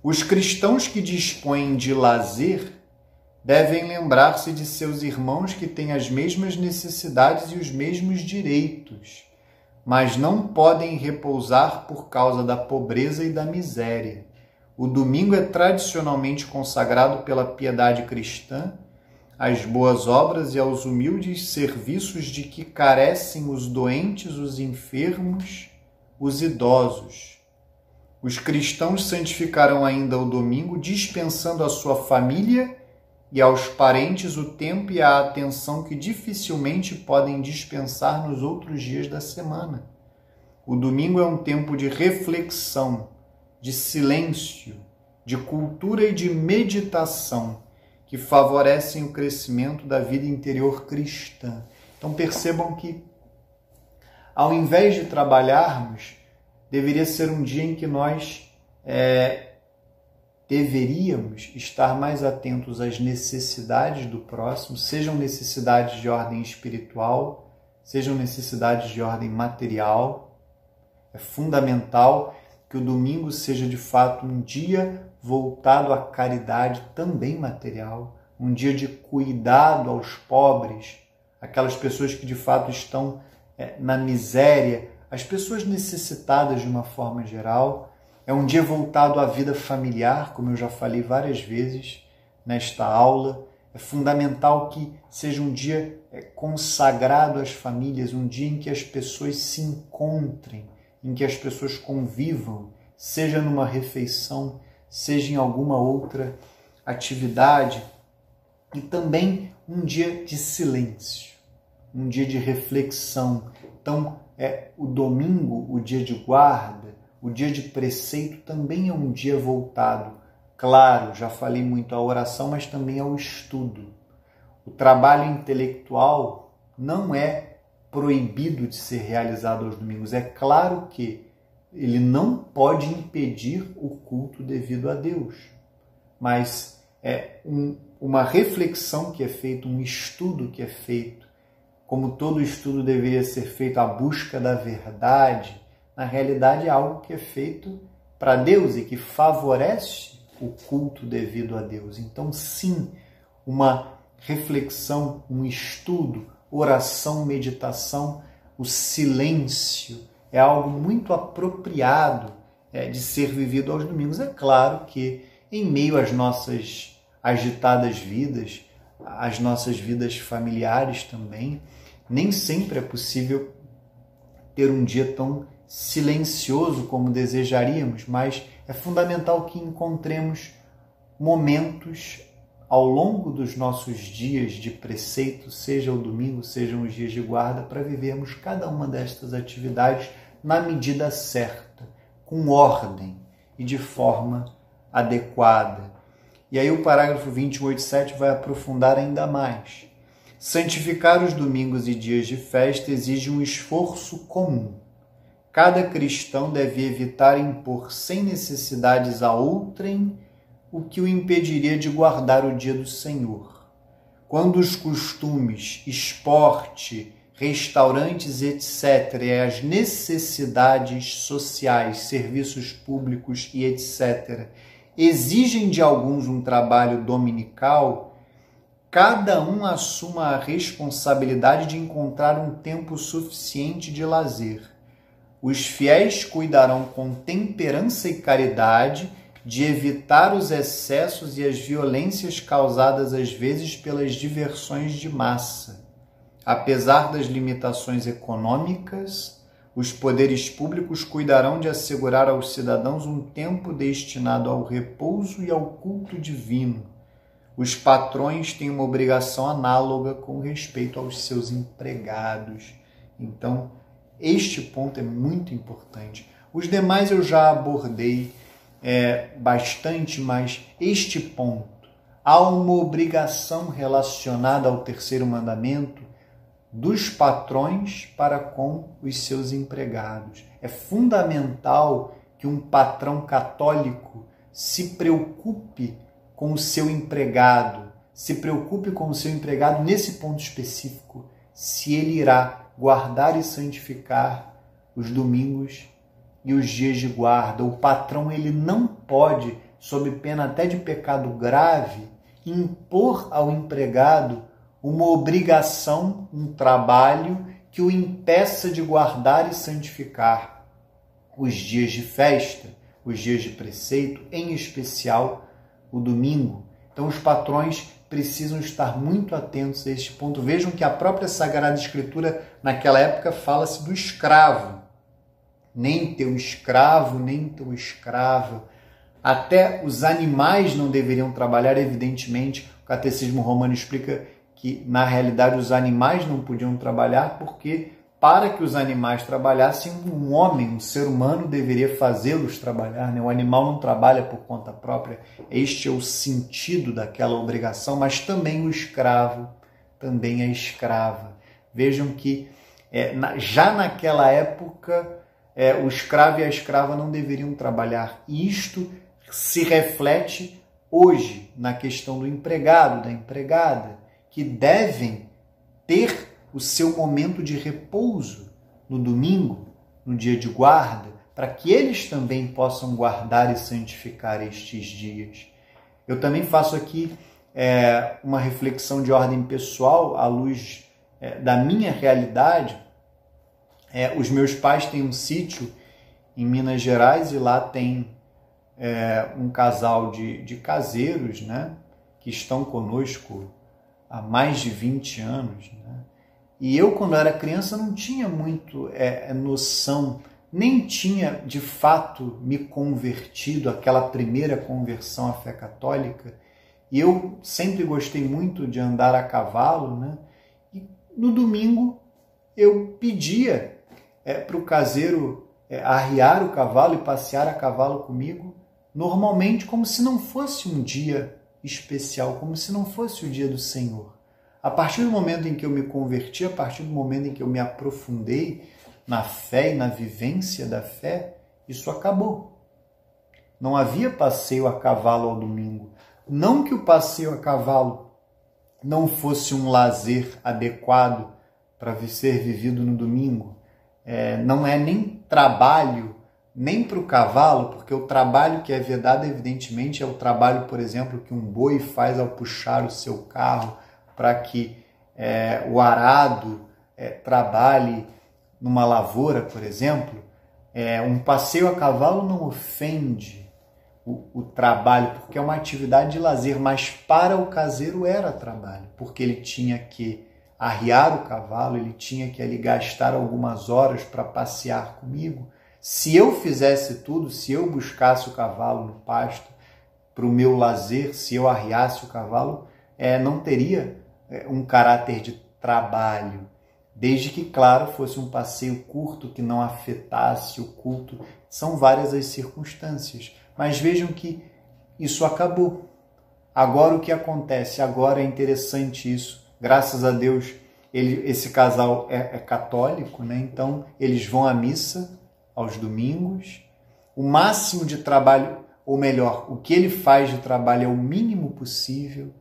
Os cristãos que dispõem de lazer devem lembrar-se de seus irmãos que têm as mesmas necessidades e os mesmos direitos mas não podem repousar por causa da pobreza e da miséria. O domingo é tradicionalmente consagrado pela piedade cristã às boas obras e aos humildes serviços de que carecem os doentes, os enfermos, os idosos. Os cristãos santificarão ainda o domingo, dispensando à sua família e aos parentes o tempo e a atenção que dificilmente podem dispensar nos outros dias da semana. O domingo é um tempo de reflexão, de silêncio, de cultura e de meditação que favorecem o crescimento da vida interior cristã. Então percebam que, ao invés de trabalharmos, deveria ser um dia em que nós é, deveríamos estar mais atentos às necessidades do próximo, sejam necessidades de ordem espiritual, sejam necessidades de ordem material. É fundamental que o domingo seja de fato um dia voltado à caridade também material, um dia de cuidado aos pobres, aquelas pessoas que de fato estão é, na miséria, as pessoas necessitadas de uma forma geral. É um dia voltado à vida familiar, como eu já falei várias vezes nesta aula. É fundamental que seja um dia é, consagrado às famílias, um dia em que as pessoas se encontrem, em que as pessoas convivam, seja numa refeição, seja em alguma outra atividade, e também um dia de silêncio, um dia de reflexão. Então, é o domingo, o dia de guarda, o dia de preceito também é um dia voltado, claro, já falei muito à oração, mas também ao estudo. O trabalho intelectual não é proibido de ser realizado aos domingos. É claro que ele não pode impedir o culto devido a Deus, mas é um, uma reflexão que é feita, um estudo que é feito, como todo estudo deveria ser feito à busca da verdade, na realidade é algo que é feito para Deus e que favorece o culto devido a Deus. Então, sim, uma reflexão, um estudo, oração, meditação, o silêncio é algo muito apropriado é, de ser vivido aos domingos. É claro que, em meio às nossas agitadas vidas, às nossas vidas familiares também, nem sempre é possível ter um dia tão silencioso como desejaríamos, mas é fundamental que encontremos momentos ao longo dos nossos dias de preceito, seja o domingo, sejam os dias de guarda, para vivermos cada uma destas atividades na medida certa, com ordem e de forma adequada. E aí o parágrafo 28.7 vai aprofundar ainda mais. Santificar os domingos e dias de festa exige um esforço comum. Cada cristão deve evitar impor sem necessidades a outrem o que o impediria de guardar o dia do Senhor. Quando os costumes, esporte, restaurantes, etc., as necessidades sociais, serviços públicos e etc., exigem de alguns um trabalho dominical, cada um assuma a responsabilidade de encontrar um tempo suficiente de lazer. Os fiéis cuidarão com temperança e caridade de evitar os excessos e as violências causadas às vezes pelas diversões de massa. Apesar das limitações econômicas, os poderes públicos cuidarão de assegurar aos cidadãos um tempo destinado ao repouso e ao culto divino. Os patrões têm uma obrigação análoga com respeito aos seus empregados. Então, este ponto é muito importante. Os demais eu já abordei é, bastante, mas este ponto, há uma obrigação relacionada ao terceiro mandamento dos patrões para com os seus empregados. É fundamental que um patrão católico se preocupe com o seu empregado, se preocupe com o seu empregado nesse ponto específico, se ele irá guardar e santificar os domingos e os dias de guarda. O patrão ele não pode, sob pena até de pecado grave, impor ao empregado uma obrigação, um trabalho que o impeça de guardar e santificar os dias de festa, os dias de preceito, em especial o domingo. Então os patrões precisam estar muito atentos a este ponto. Vejam que a própria Sagrada Escritura naquela época fala-se do escravo nem teu escravo, nem teu escrava. Até os animais não deveriam trabalhar, evidentemente. O Catecismo Romano explica que, na realidade, os animais não podiam trabalhar porque, para que os animais trabalhassem, um homem, um ser humano, deveria fazê-los trabalhar. Né? O animal não trabalha por conta própria. Este é o sentido daquela obrigação, mas também o escravo, também a escrava. Vejam que é, na, já naquela época é, o escravo e a escrava não deveriam trabalhar. E isto se reflete hoje na questão do empregado, da empregada, que devem ter o seu momento de repouso no domingo, no dia de guarda, para que eles também possam guardar e santificar estes dias. Eu também faço aqui é, uma reflexão de ordem pessoal à luz é, da minha realidade. É, os meus pais têm um sítio em Minas Gerais e lá tem é, um casal de, de caseiros né, que estão conosco há mais de 20 anos. Né? E eu, quando era criança, não tinha muito é, é, noção, nem tinha de fato me convertido, aquela primeira conversão à fé católica. E eu sempre gostei muito de andar a cavalo, né? E no domingo eu pedia é, para o caseiro é, arriar o cavalo e passear a cavalo comigo, normalmente como se não fosse um dia especial, como se não fosse o dia do Senhor. A partir do momento em que eu me converti, a partir do momento em que eu me aprofundei na fé e na vivência da fé, isso acabou. Não havia passeio a cavalo ao domingo. Não que o passeio a cavalo não fosse um lazer adequado para ser vivido no domingo. É, não é nem trabalho nem para o cavalo, porque o trabalho que é vedado, evidentemente, é o trabalho, por exemplo, que um boi faz ao puxar o seu carro para que é, o arado é, trabalhe numa lavoura, por exemplo. É, um passeio a cavalo não ofende o, o trabalho, porque é uma atividade de lazer, mas para o caseiro era trabalho, porque ele tinha que arriar o cavalo, ele tinha que ali gastar algumas horas para passear comigo se eu fizesse tudo, se eu buscasse o cavalo no pasto para o meu lazer, se eu arriasse o cavalo, é, não teria é, um caráter de trabalho, desde que, claro, fosse um passeio curto que não afetasse o culto. São várias as circunstâncias. Mas vejam que isso acabou. Agora o que acontece? Agora é interessante isso. Graças a Deus, ele, esse casal é, é católico, né? então eles vão à missa aos domingos. O máximo de trabalho, ou melhor, o que ele faz de trabalho é o mínimo possível,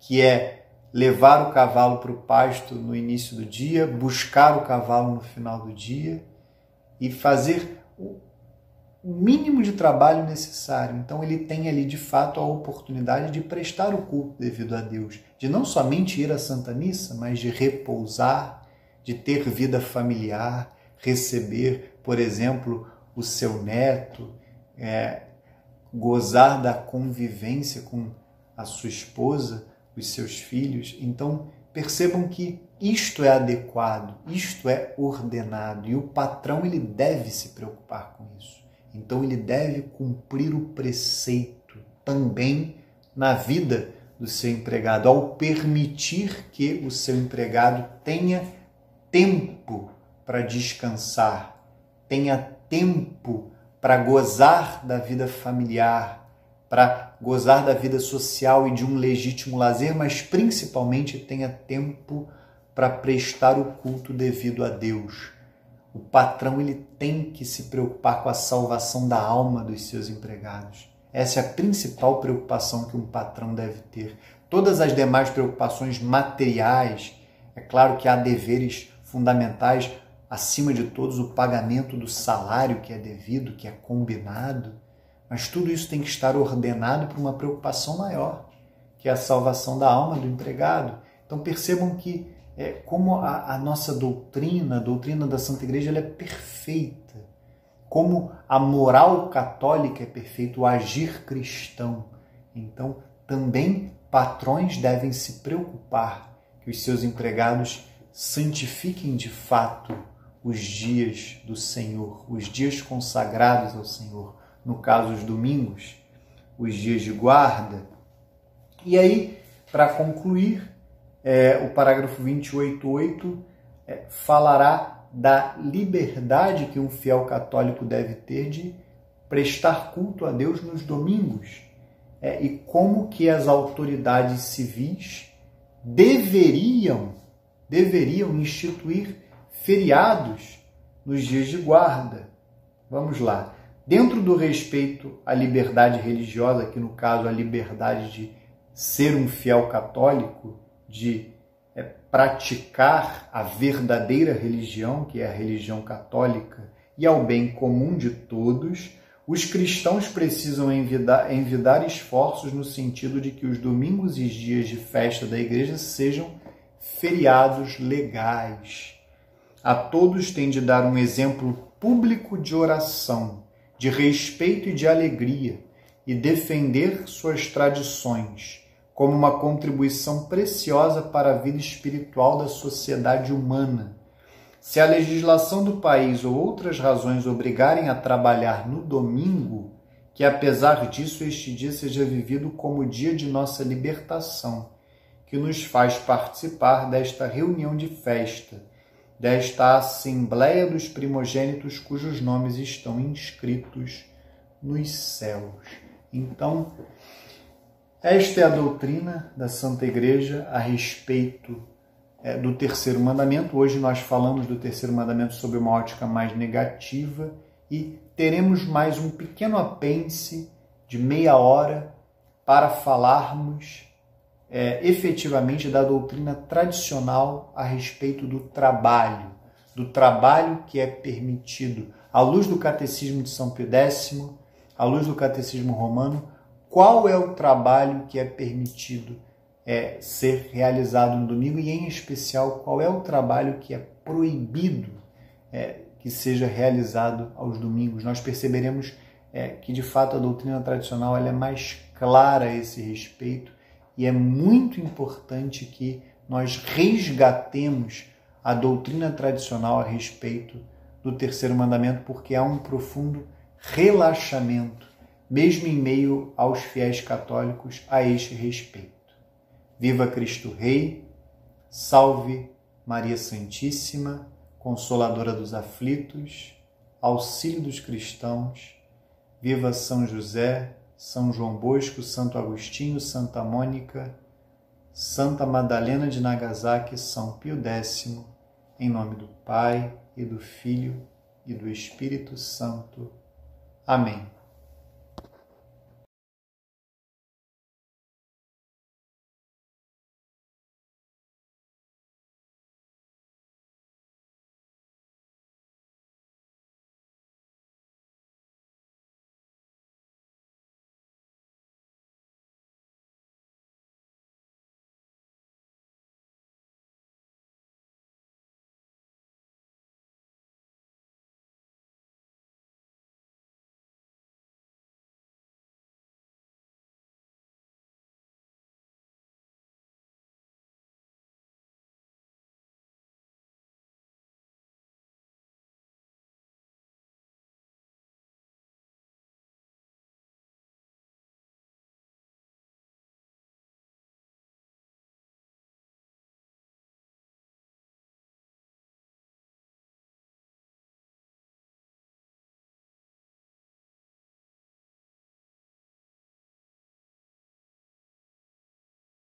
que é levar o cavalo para o pasto no início do dia, buscar o cavalo no final do dia e fazer o mínimo de trabalho necessário. Então ele tem ali de fato a oportunidade de prestar o culto devido a Deus, de não somente ir à Santa Missa, mas de repousar, de ter vida familiar, receber por exemplo, o seu neto, é, gozar da convivência com a sua esposa, os seus filhos. Então, percebam que isto é adequado, isto é ordenado e o patrão ele deve se preocupar com isso. Então, ele deve cumprir o preceito também na vida do seu empregado, ao permitir que o seu empregado tenha tempo para descansar, tenha tempo para gozar da vida familiar, para gozar da vida social e de um legítimo lazer, mas principalmente tenha tempo para prestar o culto devido a Deus. O patrão ele tem que se preocupar com a salvação da alma dos seus empregados. Essa é a principal preocupação que um patrão deve ter. Todas as demais preocupações materiais, é claro que há deveres fundamentais, acima de todos, o pagamento do salário que é devido, que é combinado. Mas tudo isso tem que estar ordenado para uma preocupação maior, que é a salvação da alma do empregado. Então percebam que é, como a, a, nossa doutrina, a doutrina da Santa Igreja, ela é perfeita. Como a moral católica é perfeita, o agir cristão. Então, também patrões devem se preocupar que os seus empregados santifiquem de fato os dias do Senhor, os dias consagrados ao Senhor, no caso os domingos, os dias de guarda. E aí para concluir, é, o parágrafo 28.8 é, falará da liberdade que um fiel católico deve ter de prestar culto a Deus nos domingos é, e como que as autoridades civis deveriam deveriam instituir feriados nos dias de guarda. Vamos lá. Dentro do respeito à liberdade religiosa, que no caso a liberdade de ser um fiel católico, de é, praticar a verdadeira religião, que é a religião católica, e ao bem comum de todos, os cristãos precisam envidar, envidar esforços no sentido de que os domingos e dias de festa da igreja sejam feriados legais. A todos tem de dar um exemplo público de oração, de respeito e de alegria, e defender suas tradições como uma contribuição preciosa para a vida espiritual da sociedade humana. Se a legislação do país ou outras razões obrigarem a trabalhar no domingo, que apesar disso este dia seja vivido como dia de nossa libertação, que nos faz participar desta reunião de festa, desta assembleia dos primogênitos cujos nomes estão inscritos nos céus. Então, esta é a doutrina da Santa Igreja a respeito é, do terceiro mandamento. Hoje nós falamos do terceiro mandamento sob uma ótica mais negativa e teremos mais um pequeno apêndice de meia hora para falarmos é, efetivamente da doutrina tradicional a respeito do trabalho, do trabalho que é permitido. À luz do Catecismo de São Pio X, à luz do Catecismo Romano, qual é o trabalho que é permitido é, ser realizado no domingo e, em especial, qual é o trabalho que é proibido é, que seja realizado aos domingos. Nós perceberemos é, que, de fato, a doutrina tradicional ela é mais clara a esse respeito e é muito importante que nós resgatemos a doutrina tradicional a respeito do terceiro mandamento, porque há um profundo relaxamento, mesmo em meio aos fiéis católicos, a este respeito. Viva Cristo Rei, salve Maria Santíssima, Consoladora dos aflitos, auxílio dos cristãos, viva São José, São João Bosco, Santo Agostinho, Santa Mônica, Santa Madalena de Nagasaki, São Pio X, em nome do Pai e do Filho e do Espírito Santo. Amém.